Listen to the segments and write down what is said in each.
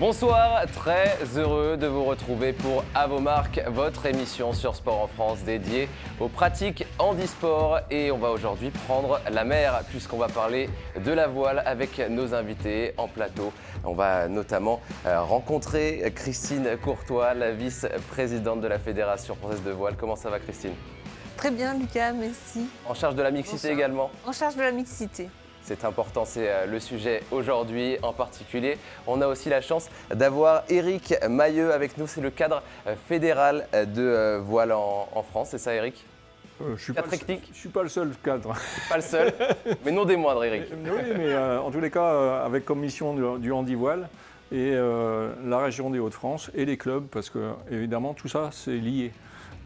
Bonsoir, très heureux de vous retrouver pour À vos marques, votre émission sur Sport en France dédiée aux pratiques handisport. Et on va aujourd'hui prendre la mer puisqu'on va parler de la voile avec nos invités en plateau. On va notamment euh, rencontrer Christine Courtois, la vice-présidente de la Fédération française de voile. Comment ça va Christine? Très bien Lucas, merci. En charge de la mixité également? En charge de la mixité. C'est important, c'est euh, le sujet aujourd'hui en particulier. On a aussi la chance d'avoir Eric Mailleux avec nous, c'est le cadre euh, fédéral euh, de voile en, France, c'est ça Eric je suis, pas je suis pas le seul cadre. Pas le seul, mais non des moindres, Eric. Oui, mais en tous les cas, avec comme mission du, du handi-voile et la région des Hauts-de-France et les clubs, parce que évidemment tout ça c'est lié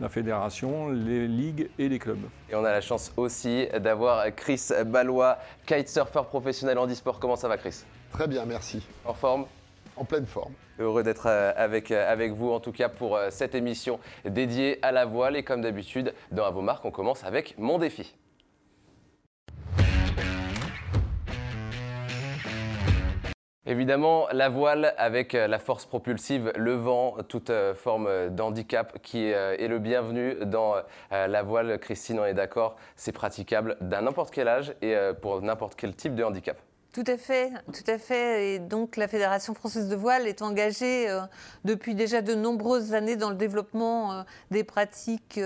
la fédération, les ligues et les clubs. Et on a la chance aussi d'avoir Chris Ballois, kitesurfer professionnel en e-sport. Comment ça va Chris? Très bien, merci. En forme? En pleine forme. Heureux d'être euh, avec, euh, avec vous en tout cas pour euh, cette émission dédiée à la voile. Et comme d'habitude, dans À vos marques, on commence avec mon défi. Évidemment, la voile avec euh, la force propulsive, le vent, toute euh, forme d'handicap qui euh, est le bienvenu dans la voile. Christine, on est d'accord, c'est praticable d'un n'importe quel âge et pour n'importe quel type de handicap. Tout à fait, tout à fait. Et donc la Fédération française de voile est engagée depuis déjà de nombreuses années dans le développement des pratiques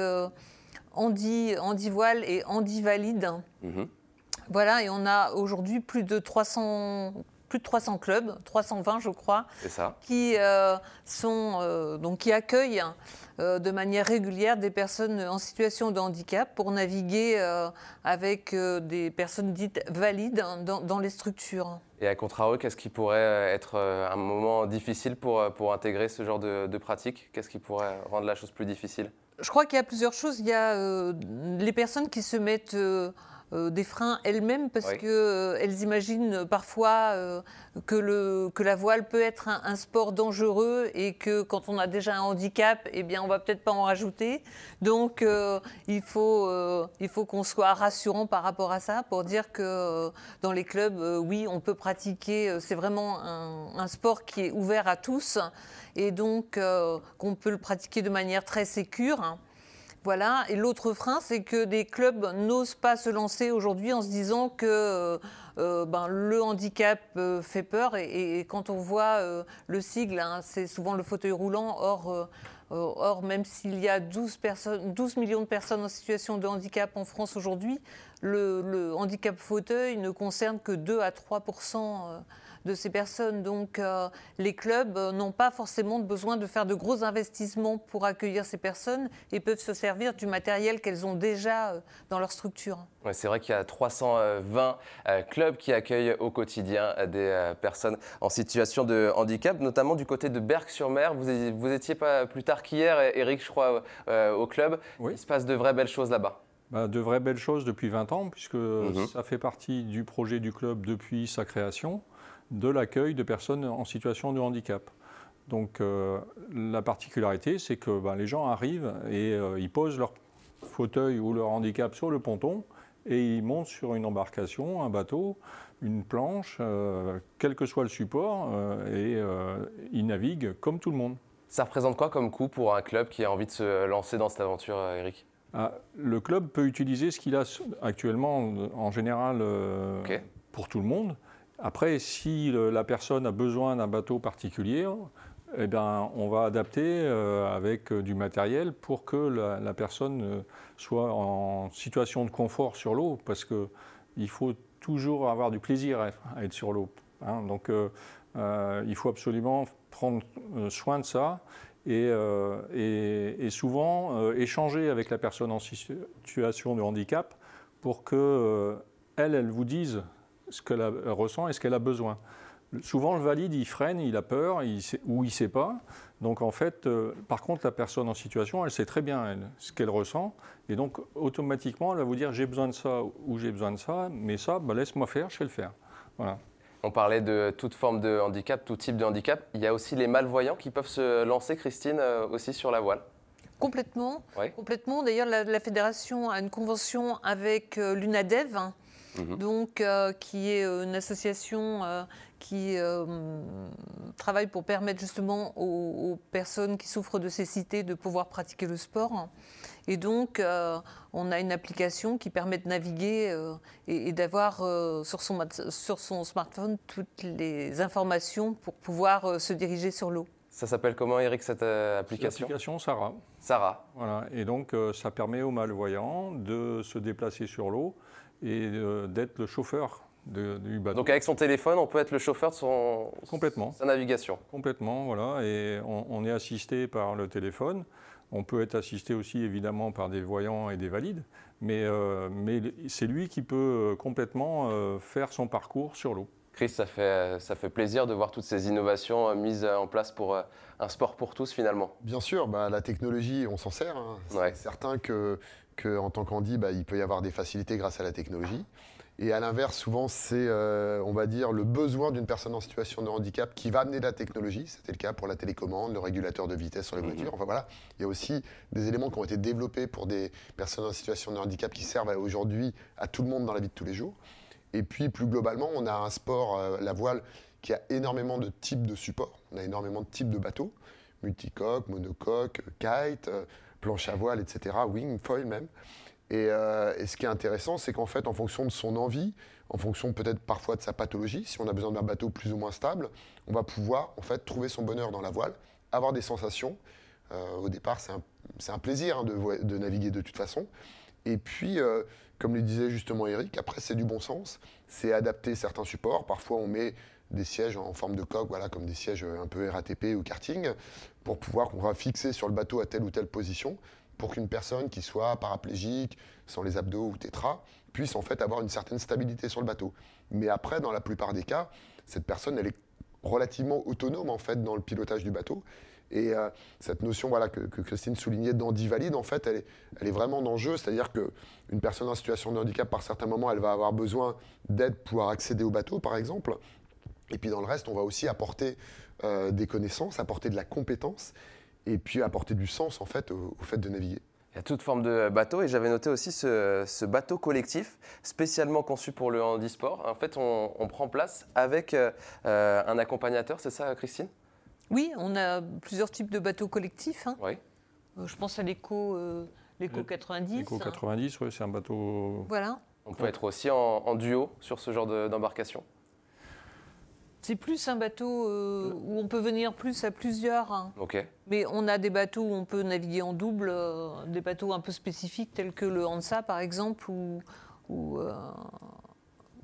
handi, voile et handi valide. Mhm. Voilà, et on a aujourd'hui plus de 300 plus de 300 clubs, 320 je crois, qui euh, sont euh, donc qui accueillent euh, de manière régulière des personnes en situation de handicap pour naviguer avec des personnes dites valides dans, les structures. Et à contrario, qu'est-ce qui pourrait être un moment difficile pour, pour intégrer ce genre de, de pratique? Qu'est-ce qui pourrait rendre la chose plus difficile? Je crois qu'il y a plusieurs choses. Il y a les personnes qui se mettent euh, des freins elles-mêmes parce qu'elles que euh, elles imaginent parfois euh, que, le, que la voile peut être un, sport dangereux et que quand on a déjà un handicap, eh bien on va peut-être pas en rajouter. Donc il faut il faut qu'on soit rassurant par rapport à ça pour dire que dans les clubs, oui, on peut pratiquer. C'est vraiment un, un, sport qui est ouvert à tous et donc qu'on peut le pratiquer de manière très sécure. Voilà. Et l'autre frein, c'est que des clubs n'osent pas se lancer aujourd'hui en se disant que euh, euh, ben, le handicap euh, fait peur. Et, quand on voit le sigle, hein, c'est souvent le fauteuil roulant. Or, or même s'il y a 12, personnes, 12 millions de personnes en situation de handicap en France aujourd'hui, le, handicap fauteuil ne concerne que 2 à 3 de ces personnes. Donc euh, les clubs euh, n'ont pas forcément besoin de faire de gros investissements pour accueillir ces personnes et peuvent se servir du matériel qu'elles ont déjà euh, dans leur structure. Ouais, c'est vrai qu'il y a 320 clubs qui accueillent au quotidien des personnes en situation de handicap, notamment du côté de Berck-sur-Mer. Vous, vous étiez pas plus tard qu'hier, Eric, je crois, au club. Il se passe de vraies belles choses là-bas. Bah, de vraies belles choses depuis 20 ans, puisque mhm. ça fait partie du projet du club depuis sa création de l'accueil de personnes en situation de handicap. Donc euh, la particularité, c'est que ben, les gens arrivent et euh, ils posent leur fauteuil ou leur handicap sur le ponton et ils montent sur une embarcation, un bateau, une planche, euh, quel que soit le support, et ils naviguent comme tout le monde. Ça représente quoi comme coût pour un club qui a envie de se lancer dans cette aventure, Eric? Ah, Le club peut utiliser ce qu'il a actuellement en général pour tout le monde. Après, si la personne a besoin d'un bateau particulier, eh bien, on va adapter euh, avec du matériel pour que la, personne euh, soit en situation de confort sur l'eau, parce qu'il faut toujours avoir du plaisir à, être sur l'eau. Hein. Donc, euh, il faut absolument prendre soin de ça et, et souvent échanger avec la personne en situation de handicap pour que elle, elle vous dise ce qu'elle ressent et ce qu'elle a besoin. Souvent, le valide, il freine, il a peur, il ou il ne sait pas. Donc, en fait, euh, par contre, la personne en situation, elle sait très bien elle, ce qu'elle ressent. Et donc, automatiquement, elle va vous dire j'ai besoin de ça ou j'ai besoin de ça, mais ça, bah, laisse-moi faire, je vais le faire. Voilà. On parlait de toute forme de handicap, tout type de handicap. Il y a aussi les malvoyants qui peuvent se lancer, Christine, euh, aussi sur la voile. Complètement. Complètement. D'ailleurs, la, fédération a une convention avec euh, l'UNADEV Mhm. donc euh, qui est euh, une association euh, qui travaille pour permettre justement aux, personnes qui souffrent de cécité de pouvoir pratiquer le sport. Et donc, euh, on a une application qui permet de naviguer euh, et, d'avoir euh, sur, son, sur son smartphone toutes les informations pour pouvoir se diriger sur l'eau. Ça s'appelle comment, Eric, cette application? L'application Sarah. Sarah. Voilà. Et donc, ça permet aux malvoyants de se déplacer sur l'eau et d'être le chauffeur du bateau. Donc avec son téléphone, on peut être le chauffeur de son, Complètement. sa navigation. Complètement, voilà. Et on, est assisté par le téléphone. On peut être assisté aussi évidemment par des voyants et des valides, mais, euh, mais c'est lui qui peut euh, complètement euh, faire son parcours sur l'eau. Chris, ça fait, ça fait plaisir de voir toutes ces innovations mises en place pour un sport pour tous finalement. Bien sûr, bah, la technologie, on s'en sert. Hein. C'est certain que, que, en tant qu'Andy, bah, il peut y avoir des facilités grâce à la technologie. Et à l'inverse, souvent, c'est, euh, on va dire, le besoin d'une personne en situation de handicap qui va amener de la technologie. C'était le cas pour la télécommande, le régulateur de vitesse sur les mhm. voitures. Enfin voilà, il y a aussi des éléments qui ont été développés pour des personnes en situation de handicap qui servent aujourd'hui à tout le monde dans la vie de tous les jours. Et puis, plus globalement, on a un sport, euh, la voile, qui a énormément de types de supports. On a énormément de types de bateaux, multicoque, monocoque, kite, euh, planche à voile, etc., wing, foil même. Euh, et, ce qui est intéressant, c'est qu'en fait, en fonction de son envie, en fonction peut-être parfois de sa pathologie, si on a besoin d'un bateau plus ou moins stable, on va pouvoir en fait trouver son bonheur dans la voile, avoir des sensations. Au départ, c'est un, plaisir hein, de, naviguer de toute façon. Et puis, euh, comme le disait justement Eric, après c'est du bon sens, c'est adapter certains supports. Parfois, on met des sièges en forme de coque, voilà, comme des sièges un peu RATP ou karting, pour pouvoir qu'on va fixer sur le bateau à telle ou telle position pour qu'une personne qui soit paraplégique, sans les abdos ou tétra, puisse en fait avoir une certaine stabilité sur le bateau. Mais après, dans la plupart des cas, cette personne, elle est relativement autonome en fait dans le pilotage du bateau. Et euh, cette notion voilà, que, Christine soulignait d'handivalide, en fait, elle est, vraiment d'enjeu. C'est-à-dire qu'une personne en situation de handicap, par certains moments, elle va avoir besoin d'aide pour accéder au bateau, par exemple. Et puis dans le reste, on va aussi apporter euh, des connaissances, apporter de la compétence et puis apporter du sens en fait au, fait de naviguer. Il y a toute forme de bateau et j'avais noté aussi ce, bateau collectif spécialement conçu pour le handisport. En fait, on, prend place avec euh, un accompagnateur, c'est ça Christine? Oui, on a plusieurs types de bateaux collectifs. Hein. Oui. Euh, je pense à l'éco euh, 90. L'éco 90, oui, c'est un bateau. Voilà. On peut être aussi en, duo sur ce genre d'embarcation. C'est plus un bateau euh, où on peut venir plus à plusieurs. Hein. Mais on a des bateaux où on peut naviguer en double, euh, des bateaux un peu spécifiques tels que le Hansa par exemple ou, ou, euh,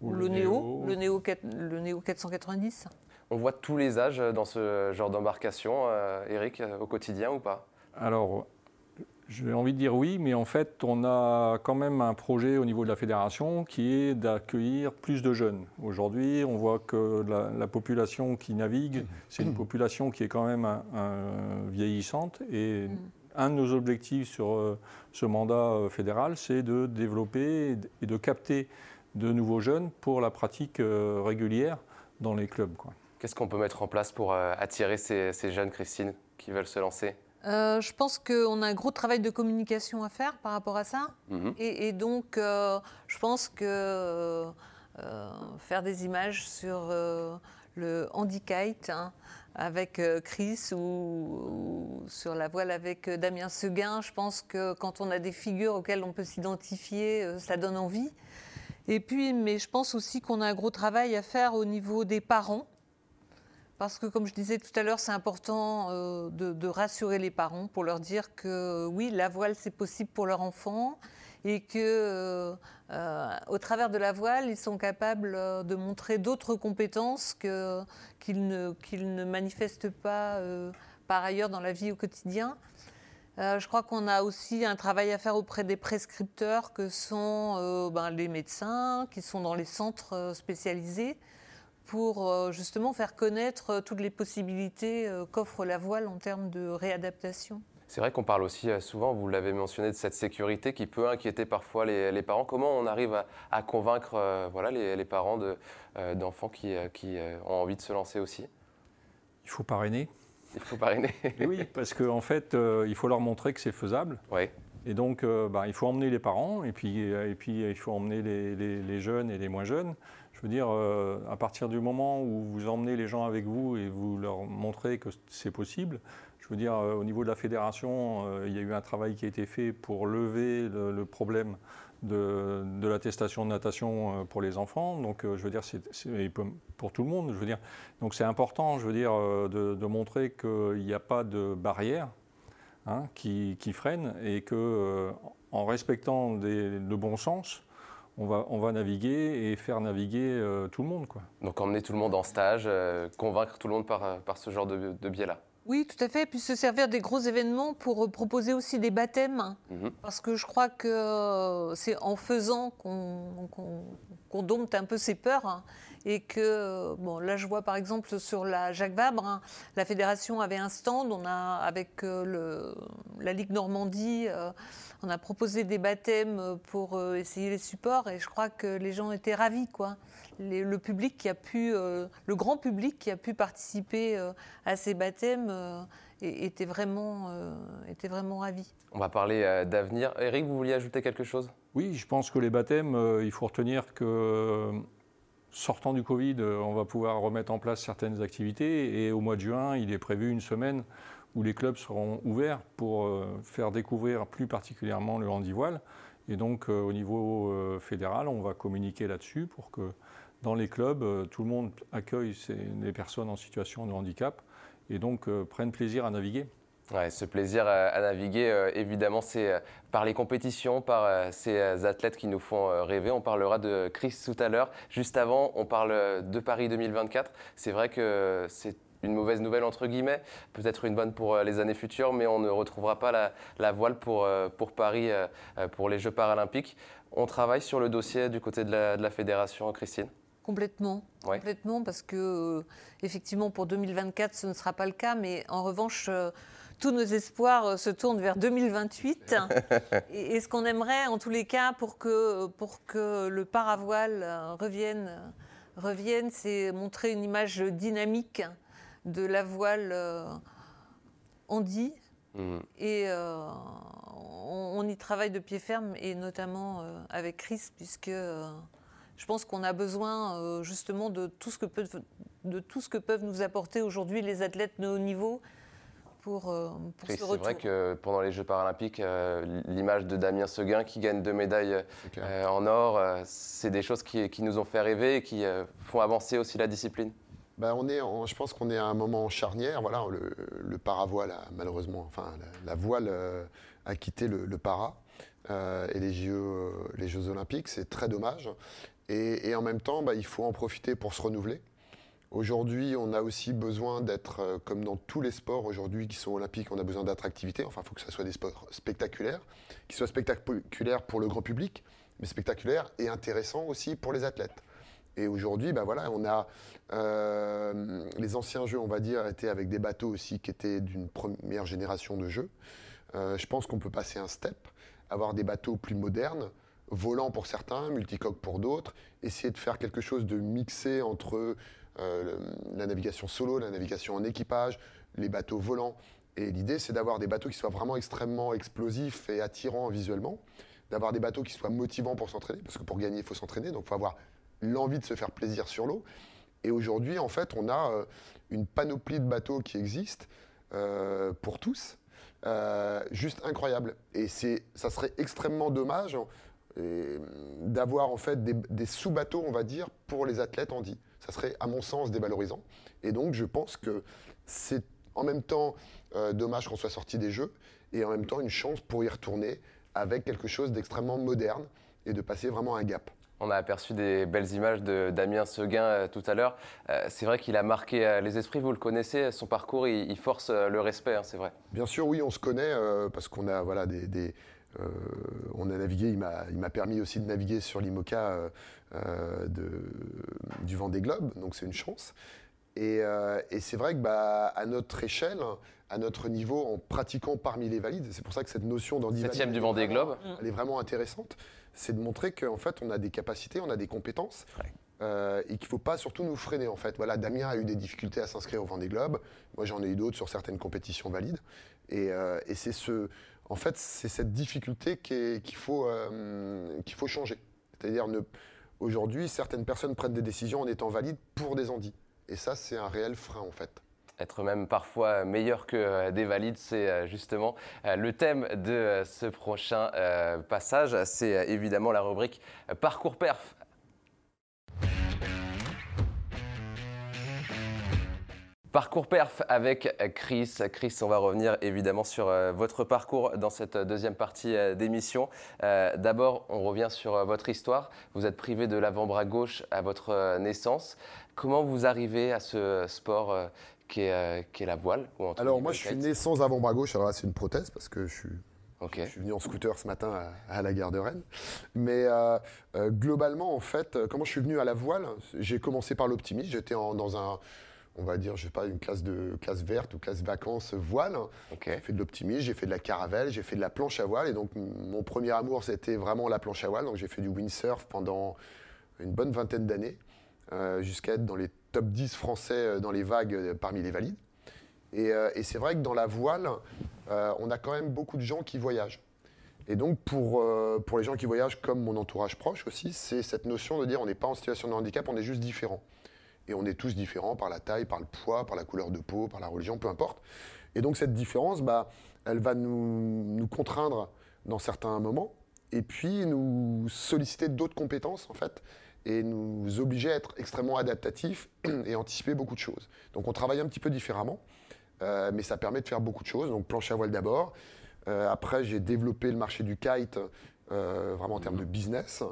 le, Néo, le Néo, le Néo 490. On voit tous les âges dans ce genre d'embarcation, Eric, au quotidien ou pas? Alors, j'ai envie de dire oui, mais en fait, on a quand même un projet au niveau de la fédération qui est d'accueillir plus de jeunes. Aujourd'hui, on voit que la, population qui navigue, c'est une population qui est quand même vieillissante. Et mm. un de nos objectifs sur euh, ce mandat euh, fédéral, c'est de développer et de capter de nouveaux jeunes pour la pratique euh, régulière dans les clubs. Qu'est-ce qu'on peut mettre en place pour attirer ces jeunes, Christine, qui veulent se lancer? Euh, je pense qu'on a un gros travail de communication à faire par rapport à ça. Mhm. Et, donc, euh, je pense que euh, faire des images sur le handicap hein, avec Chris ou, sur la voile avec Damien Seguin, je pense que quand on a des figures auxquelles on peut s'identifier, ça donne envie. Et puis, mais je pense aussi qu'on a un gros travail à faire au niveau des parents parce que, comme je disais tout à l'heure, c'est important euh, de, rassurer les parents pour leur dire que oui, la voile, c'est possible pour leur enfant et que, euh, euh, au travers de la voile, ils sont capables de montrer d'autres compétences qu'ils ne, ne, manifestent pas par ailleurs dans la vie au quotidien. je crois qu'on a aussi un travail à faire auprès des prescripteurs que sont ben, les médecins qui sont dans les centres spécialisés pour euh, justement faire connaître euh, toutes les possibilités euh, qu'offre la voile en termes de réadaptation. C'est vrai qu'on parle aussi souvent, vous l'avez mentionné, de cette sécurité qui peut inquiéter parfois les, parents. Comment on arrive à, convaincre voilà, les, parents d'enfants qui, qui ont envie de se lancer aussi? Il faut parrainer. Il faut parrainer. oui, parce qu'en en fait, il faut leur montrer que c'est faisable. Oui. Et donc, bah, il faut emmener les parents, et puis, et puis il faut emmener les, les, jeunes et les moins jeunes. Je veux dire, à partir du moment où vous emmenez les gens avec vous et vous leur montrez que c'est possible, je veux dire, au niveau de la fédération, il y a eu un travail qui a été fait pour lever le problème de, l'attestation de natation euh, pour les enfants. Donc, euh, je veux dire, c'est pour tout le monde. Je veux dire, donc c'est important, je veux dire, euh, de, montrer qu'il n'y a pas de barrière hein, qui, qui, freine et que, en respectant le bon sens, on va, on va naviguer et faire naviguer tout le monde. Quoi. Donc emmener tout le monde en stage, convaincre tout le monde par, par ce genre de, de biais-là. Oui, tout à fait. Et puis se servir des gros événements pour euh, proposer aussi des baptêmes. Mhm. Parce que je crois que euh, c'est en faisant qu'on dompte un peu ses peurs. Et que, euh, bon, là je vois par exemple sur la Jacques Vabre, hein, la fédération avait un stand, on a, avec le, la Ligue Normandie, on a proposé des baptêmes pour essayer les supports et je crois que les gens étaient ravis, quoi le public qui a pu, euh, le grand public qui a pu participer euh, à ces baptêmes euh, était, vraiment, était vraiment ravi. On va parler d'avenir. Eric, vous vouliez ajouter quelque chose? Oui, je pense que les baptêmes, il faut retenir que sortant du Covid, on va pouvoir remettre en place certaines activités et au mois de juin, il est prévu une semaine où les clubs seront ouverts pour faire découvrir plus particulièrement le handivoile. Et donc, au niveau fédéral, on va communiquer là-dessus pour que dans les clubs, euh, tout le monde accueille les personnes en situation de handicap et donc euh, prennent plaisir à naviguer. Ouais, ce plaisir à, naviguer, euh, évidemment, c'est par les compétitions, par ces athlètes qui nous font rêver. On parlera de Chris tout à l'heure. Juste avant, on parle de Paris 2024. C'est vrai que c'est une mauvaise nouvelle, entre guillemets, peut-être une bonne pour les années futures, mais on ne retrouvera pas la, voile pour, pour Paris, pour les Jeux paralympiques. On travaille sur le dossier du côté de la, de la fédération, Christine? Complètement, complètement, parce que euh, effectivement pour 2024 ce ne sera pas le cas, mais en revanche euh, tous nos espoirs euh, se tournent vers 2028. et, ce qu'on aimerait en tous les cas pour que, pour que le paravoile revienne, revienne c'est montrer une image dynamique de la voile handi. Mmh. Et on, on, y travaille de pied ferme, et notamment avec Chris, puisque je pense qu'on a besoin euh, justement de tout, ce que peuvent, de tout ce que peuvent nous apporter aujourd'hui les athlètes de haut niveau pour, euh, pour C'est vrai que pendant les Jeux paralympiques, euh, l'image de Damien Seguin qui gagne deux médailles en or, c'est des choses qui, qui, nous ont fait rêver et qui font avancer aussi la discipline. Ben on est, je pense qu'on est à un moment charnière. Voilà, le, le paravoile a malheureusement, enfin la, voile a quitté le, le para et les Jeux, les Jeux Olympiques. C'est très dommage. Et, en même temps, bah, il faut en profiter pour se renouveler. Aujourd'hui, on a aussi besoin d'être, euh, comme dans tous les sports aujourd'hui qui sont olympiques, on a besoin d'attractivité. Enfin, il faut que ce soit des sports spectaculaires, qui soient spectaculaires pour le grand public, mais spectaculaires et intéressants aussi pour les athlètes. Et aujourd'hui, bah voilà, on a euh, les anciens jeux, on va dire, étaient avec des bateaux aussi qui étaient d'une première génération de jeux. Euh, je pense qu'on peut passer un step, avoir des bateaux plus modernes, volant pour certains, multicoque pour d'autres, essayer de faire quelque chose de mixé entre euh, la navigation solo, la navigation en équipage, les bateaux volants. Et l'idée, c'est d'avoir des bateaux qui soient vraiment extrêmement explosifs et attirants visuellement, d'avoir des bateaux qui soient motivants pour s'entraîner, parce que pour gagner, il faut s'entraîner, donc il faut avoir l'envie de se faire plaisir sur l'eau. Et aujourd'hui, en fait, on a euh, une panoplie de bateaux qui existent euh, pour tous, juste incroyable. Et ça serait extrêmement dommage d'avoir en fait des, sous-bateaux, on va dire, pour les athlètes en dit. Ça serait, à mon sens, dévalorisant. Et donc, je pense que c'est en même temps euh, dommage qu'on soit sorti des Jeux et en même temps une chance pour y retourner avec quelque chose d'extrêmement moderne et de passer vraiment un gap. On a aperçu des belles images de Damien Seguin euh, tout à l'heure. Euh, c'est vrai qu'il a marqué les esprits, vous le connaissez, son parcours, il, force le respect, hein, c'est vrai. Bien sûr, oui, on se connaît parce qu'on a voilà, des, euh, on a navigué, il m'a permis aussi de naviguer sur l'IMOCA euh, euh, du vent des globes, donc c'est une chance. Et, c'est vrai que bah, à notre échelle, à notre niveau, en pratiquant parmi les valides, c'est pour ça que cette notion d'handicap Septième du Vendée Globe, elle est vraiment intéressante. C'est de montrer qu'en fait, on a des capacités, on a des compétences. et qu'il ne faut pas surtout nous freiner en fait. Voilà, Damien a eu des difficultés à s'inscrire au Vendée Globe. Moi, j'en ai eu d'autres sur certaines compétitions valides. Et, et c'est ce, en fait, c'est cette difficulté qu'il faut, euh, faut changer. C'est-à-dire, aujourd'hui, certaines personnes prennent des décisions en étant valides pour des handis. Et ça, c'est un réel frein en fait être même parfois meilleur que euh, des valides, c'est euh, justement le thème de ce prochain passage. C'est évidemment la rubrique Parcours Perf Parcours perf avec Chris. Chris, on va revenir évidemment sur euh, votre parcours dans cette deuxième partie euh, d'émission. Euh, d'abord, on revient sur votre histoire. Vous êtes privé de l'avant-bras gauche à votre naissance. Comment vous arrivez à ce sport qui est, la voile Alors moi, je suis né sans avant-bras gauche. Alors là, c'est une prothèse parce que je suis Je suis venu en scooter ce matin à, la gare de Rennes. Mais globalement, en fait, comment je suis venu à la voile? J'ai commencé par l'optimisme. J'étais dans un, on va dire, je sais pas, une classe de classe verte ou classe vacances voile. J'ai fait de l'optimisme, j'ai fait de la caravelle, j'ai fait de la planche à voile. Et donc, mon premier amour, c'était vraiment la planche à voile. Donc, j'ai fait du windsurf pendant une bonne vingtaine d'années, euh, jusqu'à être dans les top 10 français euh, dans les vagues euh, parmi les valides. Et, c'est vrai que dans la voile, on a quand même beaucoup de gens qui voyagent. Et donc, pour, pour les gens qui voyagent, comme mon entourage proche aussi, c'est cette notion de dire on n'est pas en situation de handicap, on est juste différent. Et on est tous différents par la taille, par le poids, par la couleur de peau, par la religion, peu importe. Et donc cette différence, bah, elle va nous, contraindre dans certains moments, et puis nous solliciter d'autres compétences, en fait, et nous obliger à être extrêmement adaptatifs et anticiper beaucoup de choses. Donc on travaille un petit peu différemment, euh, mais ça permet de faire beaucoup de choses. Donc planche à voile d'abord. Euh, après, j'ai développé le marché du kite, euh, vraiment en termes de business.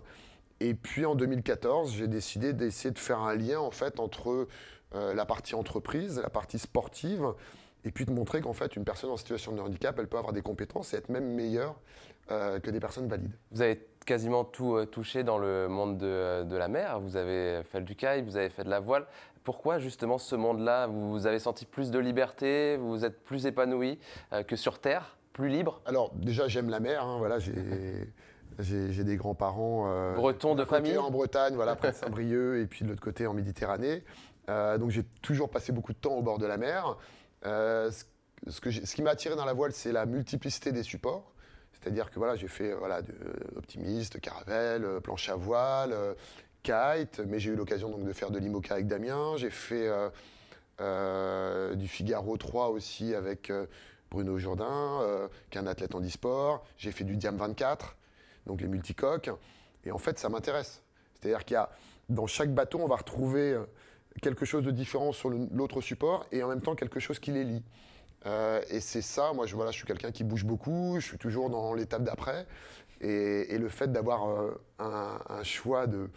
Et puis en 2014, j'ai décidé d'essayer de faire un lien en fait entre euh, la partie entreprise, la partie sportive, et puis de montrer qu'en fait une personne en situation de handicap, elle peut avoir des compétences et être même meilleure euh, que des personnes valides. Vous avez quasiment tout euh, touché dans le monde de, la mer. Vous avez fait du kite, vous avez fait de la voile. Pourquoi justement ce monde-là? Vous avez senti plus de liberté, vous êtes plus épanoui que sur Terre, plus libre? Alors déjà j'aime la mer, hein, voilà, j'ai j'ai des grands-parents. Euh, Bretons de famille En Bretagne, voilà, près de Saint-Brieuc, et puis de l'autre côté en Méditerranée. Euh, donc j'ai toujours passé beaucoup de temps au bord de la mer. Euh, ce, que ce, qui m'a attiré dans la voile, c'est la multiplicité des supports. C'est-à-dire que voilà, j'ai fait voilà, de, optimiste, caravelle, planche à voile, kite, mais j'ai eu l'occasion donc de faire de l'IMOCA avec Damien. J'ai fait du Figaro 3 aussi avec Bruno Jourdain, qui est un athlète en e-sport. J'ai fait du Diam 24 donc les multicoques. Et en fait, ça m'intéresse. C'est-à-dire qu'il y a, dans chaque bateau, on va retrouver euh, quelque chose de différent sur l'autre support et en même temps quelque chose qui les lie. Euh, et c'est ça, moi je, voilà, je suis quelqu'un qui bouge beaucoup, je suis toujours dans l'étape d'après. Et, le fait d'avoir euh, un, choix de,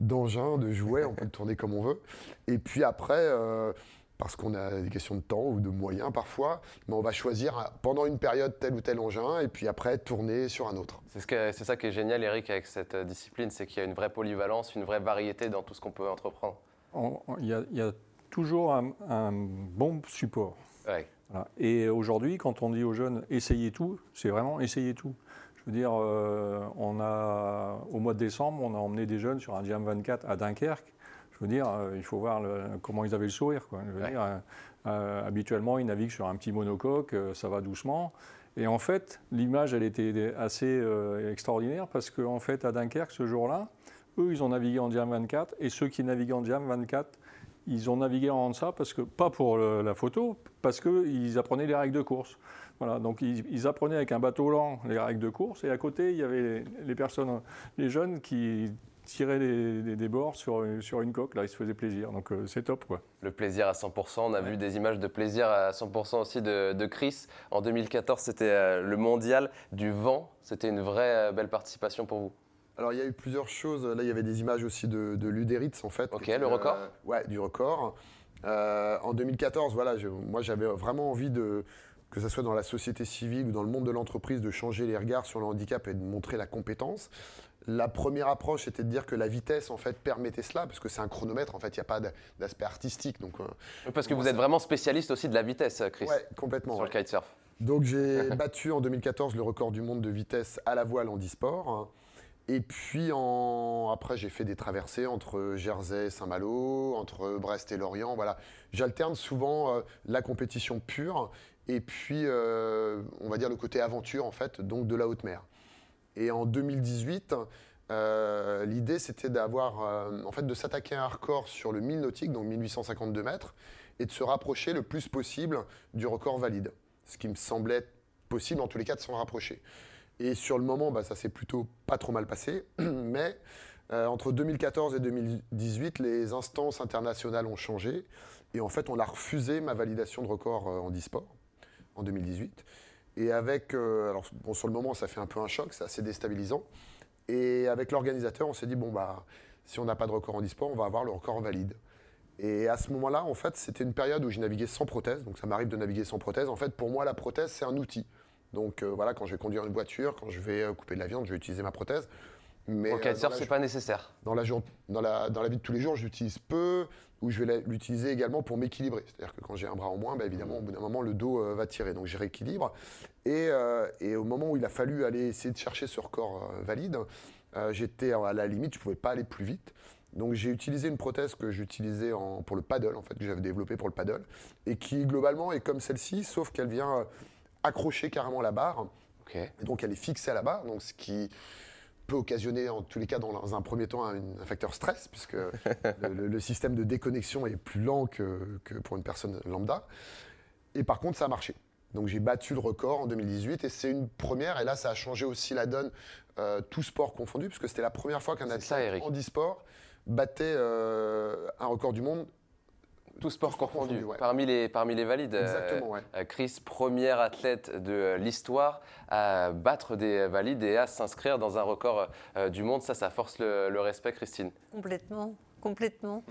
d'engins, de jouets, on peut le tourner comme on veut. Et puis après, parce qu'on a des questions de temps ou de moyens parfois, mais on va choisir pendant une période tel ou tel engin et puis après tourner sur un autre. C'est ce ça qui est génial, Eric, avec cette euh, discipline, c'est qu'il y a une vraie polyvalence, une vraie variété dans tout ce qu'on peut entreprendre. Il y, a toujours un, bon support. Et aujourd'hui, quand on dit aux jeunes essayez tout, c'est vraiment essayez tout. Je veux dire, euh, on a, au mois de décembre, on a emmené des jeunes sur un Diam 24 à Dunkerque veux dire, euh, il faut voir comment ils avaient le sourire. Euh, euh, habituellement, ils naviguent sur un petit monocoque, ça va doucement. Et en fait, l'image, elle était assez extraordinaire parce qu'en fait, à Dunkerque, ce jour-là, eux, ils ont navigué en Diam 24 et ceux qui naviguaient en Diam 24, ils ont navigué en ça parce que, pas pour la photo, parce qu'ils apprenaient les règles de course. Voilà, donc ils, ils, apprenaient avec un bateau lent les règles de course et à côté, il y avait les personnes, les jeunes qui tirer des, bords sur, sur une coque. Là, il se faisait plaisir. Donc, euh, c'est top. Quoi. Le plaisir à 100%. On a vu des images de plaisir à 100% aussi de, Chris. En 2014, c'était euh, le mondial du vent. C'était une vraie euh, belle participation pour vous. Alors, il y a eu plusieurs choses. Là, il y avait des images aussi de, de Luderitz, en fait. Ok, le record Ouais, du record. en 2014, voilà, moi, j'avais vraiment envie de que ce soit dans la société civile ou dans le monde de l'entreprise, de changer les regards sur le handicap et de montrer la compétence. La première approche, c'était de dire que la vitesse, en fait, permettait cela, parce que c'est un chronomètre, en fait, il n'y a pas d'aspect artistique. Donc, euh, parce que vous êtes vraiment spécialiste aussi de la vitesse, Chris. Oui, complètement. Sur le kitesurf. Donc, j'ai battu en 2014 le record du monde de vitesse à la voile en e-sport. Et puis après, j'ai fait des traversées entre Jersey et Saint-Malo, entre Brest et Lorient. Voilà. J'alterne souvent euh, la compétition pure et puis, euh, on va dire, le côté aventure, en fait, donc de la haute mer. Et en 2018, L'idée, c'était d'avoir, en fait, de s'attaquer à un record sur le 1000 nautique, donc 1852 mètres, et de se rapprocher le plus possible du record valide. Ce qui me semblait possible, en tous les cas, de s'en rapprocher. Et sur le moment, bah, ça s'est plutôt pas trop mal passé. Mais euh, entre 2014 et 2018, les instances internationales ont changé. Et en fait, on a refusé ma validation de record euh, en e-sport en 2018. Et avec, euh, alors sur le moment, ça fait un peu un choc, c'est assez déstabilisant. Et avec l'organisateur, on s'est dit, bon, bah, si on n'a pas de record en e-sport, on va avoir le record valide. Et à ce moment-là, en fait, c'était une période où j'ai navigué sans prothèse. Donc ça m'arrive de naviguer sans prothèse. En fait, pour moi, la prothèse, c'est un outil. Donc voilà, quand je vais conduire une voiture, quand je vais couper de la viande, je vais utiliser ma prothèse. Mais Pour le euh, kitesurf, c'est pas nécessaire. Dans la, dans, la, dans la vie de tous les jours, j'utilise peu, ou je vais l'utiliser également pour m'équilibrer. C'est-à-dire que quand j'ai un bras en moins, bah, évidemment, au bout d'un moment, le dos euh, va tirer. Donc, j'y rééquilibre. Et, euh, et, au moment où il a fallu aller essayer de chercher ce record valide, j'étais à la limite, je ne pouvais pas aller plus vite. Donc j'ai utilisé une prothèse que j'utilisais pour le paddle, en fait, que j'avais développée pour le paddle, et qui globalement est comme celle-ci, sauf qu'elle vient accrocher carrément la barre. Et donc elle est fixée à la barre, donc ce qui peut occasionner, en tous les cas, dans un premier temps, un, facteur stress, puisque le, système de déconnexion est plus lent que, pour une personne lambda. Et par contre, ça a marché. Donc j'ai battu le record en 2018 et c'est une première. Et là, ça a changé aussi la donne, euh, tout sport confondu, puisque c'était la première fois qu'un athlète en e-sport battait euh, un record du monde tout sport confondu, parmi, les, parmi les valides. Exactement, euh, Chris, première athlète de l'histoire à battre des valides et à s'inscrire dans un record euh, du monde. Ça, ça force le, respect, Christine. Complètement, complètement.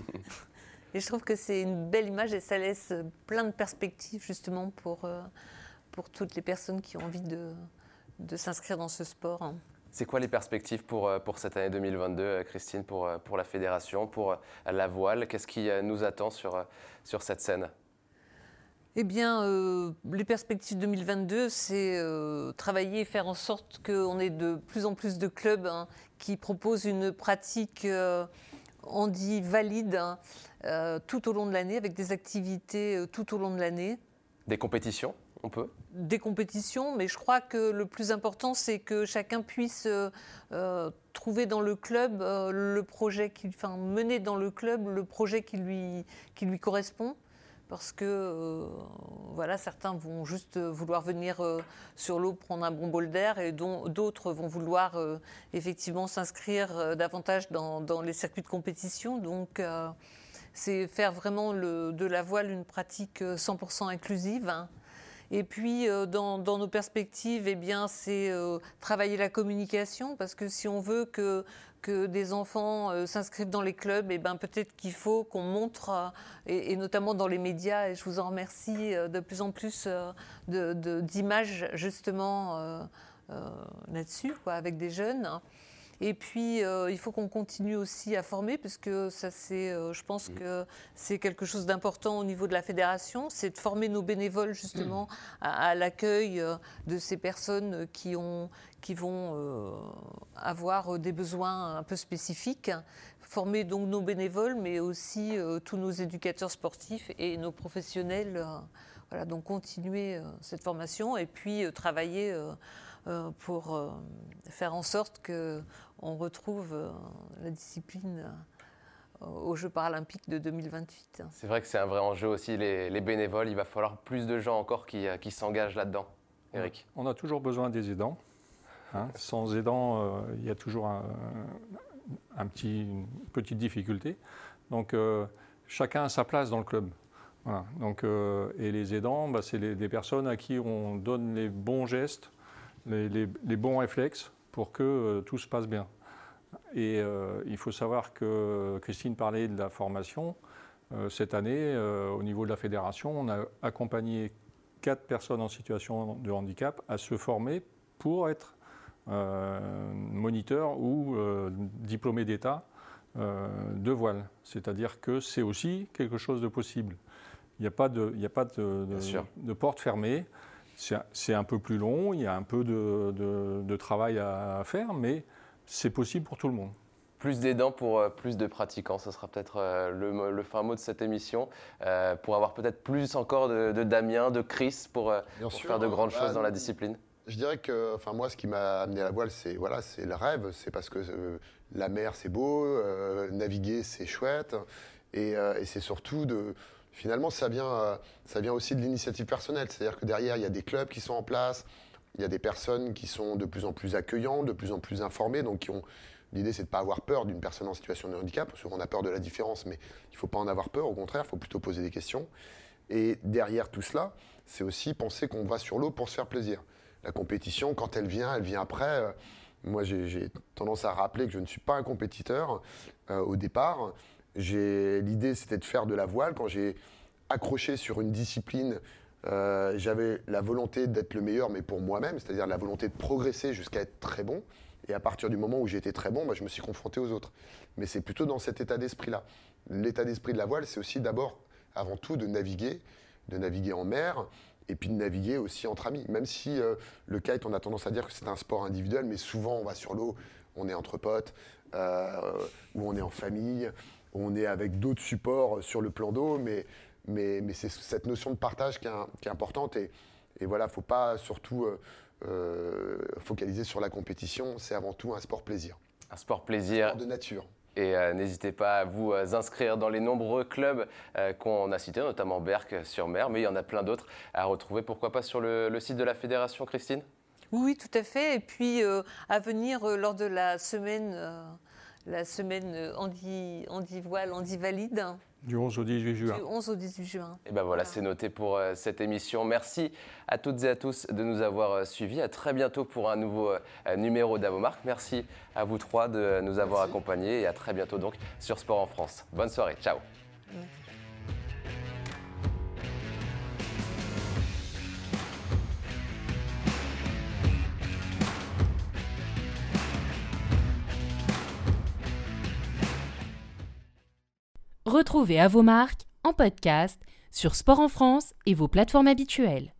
et je trouve que c'est une belle image et ça laisse plein de perspectives justement pour, euh, pour toutes les personnes qui ont envie de, de s'inscrire dans ce sport. Hein. C'est quoi les perspectives pour, euh, pour cette année 2022, euh, Christine, pour, euh, pour la fédération, pour la voile? Qu'est-ce qui nous attend sur, sur cette scène? Eh bien, les perspectives 2022, c'est travailler et faire en sorte qu'on ait de plus en plus de clubs hein, qui proposent une pratique, on dit valide, hein, tout au long de l'année, avec des activités tout au long de l'année. Des compétitions? Des compétitions, mais je crois que le plus important, c'est que chacun puisse euh, euh, trouver dans le club euh, le projet, qui, enfin, mener dans le club le projet qui lui, qui lui correspond. Parce que voilà, certains vont juste vouloir venir sur l'eau prendre un bon bol d'air et d'autres vont vouloir effectivement s'inscrire davantage dans, les circuits de compétition. Donc c'est faire vraiment de la voile une pratique 100% inclusive. Hein. Et puis, euh, dans, nos perspectives, eh bien, c'est euh, travailler la communication, parce que si on veut que, que des enfants euh, s'inscrivent dans les clubs, eh ben, peut-être qu'il faut qu'on montre, et, notamment dans les médias, et je vous en remercie, de plus en plus d'images justement là-dessus, avec des jeunes. Et puis, euh, il faut qu'on continue aussi à former, parce que ça, c'est, euh, je pense mm. que c'est quelque chose d'important au niveau de la fédération, c'est de former nos bénévoles justement à, l'accueil euh, de ces personnes qui, ont, qui vont avoir des besoins un peu spécifiques. Former donc nos bénévoles, mais aussi tous nos éducateurs sportifs et nos professionnels. voilà, donc continuer cette formation et puis travailler pour euh, faire en sorte qu'on retrouve euh, la discipline aux Jeux paralympiques de 2028. C'est vrai que c'est un vrai enjeu aussi, les, bénévoles. Il va falloir plus de gens encore qui, qui s'engagent là-dedans. Eric On a toujours besoin des aidants. Hein. Sans aidants, il y a toujours un, petit, une petite difficulté. Donc, chacun a sa place dans le club. Donc, et les aidants, bah, c'est des personnes à qui on donne les bons gestes les, bons réflexes pour que euh, tout se passe bien. Et euh, il faut savoir que Christine parlait de la formation. Euh, cette année, au niveau de la fédération, on a accompagné quatre personnes en situation de handicap à se former pour être moniteur ou diplômé d'État de voile. C'est-à-dire que c'est aussi quelque chose de possible. Il n'y a pas de, a pas de, de porte fermée. C'est un peu plus long, il y a un peu de, travail à faire, mais c'est possible pour tout le monde. Plus d'aidants pour euh, plus de pratiquants, ce sera peut-être euh, le, fin mot de cette émission, euh, pour avoir peut-être plus encore de, Damien, de Chris, pour, faire de grandes choses dans la discipline. Je dirais que, enfin moi, ce qui m'a amené à la voile, c'est voilà, c'est le rêve. C'est parce que euh, la mer, c'est beau, euh, naviguer, c'est chouette, et, et c'est surtout de, finalement, ça vient, ça vient aussi de l'initiative personnelle. C'est-à-dire que derrière, il y a des clubs qui sont en place, il y a des personnes qui sont de plus en plus accueillantes, de plus en plus informées, donc L'idée, c'est de ne pas avoir peur d'une personne en situation de handicap, parce qu'on a peur de la différence, mais il ne faut pas en avoir peur, au contraire, il faut plutôt poser des questions. Et derrière tout cela, c'est aussi penser qu'on va sur l'eau pour se faire plaisir. La compétition, quand elle vient, elle vient après. Euh, moi, j'ai tendance à rappeler que je ne suis pas un compétiteur euh, au départ. L'idée, c'était de faire de la voile. Quand j'ai accroché sur une discipline, euh, j'avais la volonté d'être le meilleur, mais pour moi-même, c'est-à-dire la volonté de progresser jusqu'à être très bon. Et à partir du moment où j'étais très bon, bah, je me suis confronté aux autres. Mais c'est plutôt dans cet état d'esprit-là. L'état d'esprit de la voile, c'est aussi d'abord, avant tout, de naviguer, de naviguer en mer, et puis de naviguer aussi entre amis. Même si euh, le kite, on a tendance à dire que c'est un sport individuel, mais souvent on va sur l'eau, on est entre potes, euh, ou on est en famille, on est avec d'autres supports sur le plan d'eau, mais, mais, mais c'est cette notion de partage qui est, importante. Et, et voilà, il ne faut pas surtout euh, euh, focaliser sur la compétition, c'est avant tout un sport plaisir. Un sport plaisir. Un sport de nature. Et euh, n'hésitez pas à vous euh, inscrire dans les nombreux clubs qu'on a cités, notamment Berck-sur-Mer, mais il y en a plein d'autres à retrouver, pourquoi pas sur le, site de la fédération, Christine? Oui, tout à fait. Et puis à venir lors de la semaine, la semaine anti-voile, anti-valide, du 11 au 18 juin. Du 11 au 18 juin. Et ben voilà, c'est noté pour euh, cette émission. Merci à toutes et à tous de nous avoir euh, suivis. À très bientôt pour un nouveau euh, numéro d'Avomark. Merci à vous trois de nous avoir accompagnés et à très bientôt donc sur Sport en France. Bonne soirée. Ciao. Retrouvez à vos marques en podcast sur Sport en France et vos plateformes habituelles.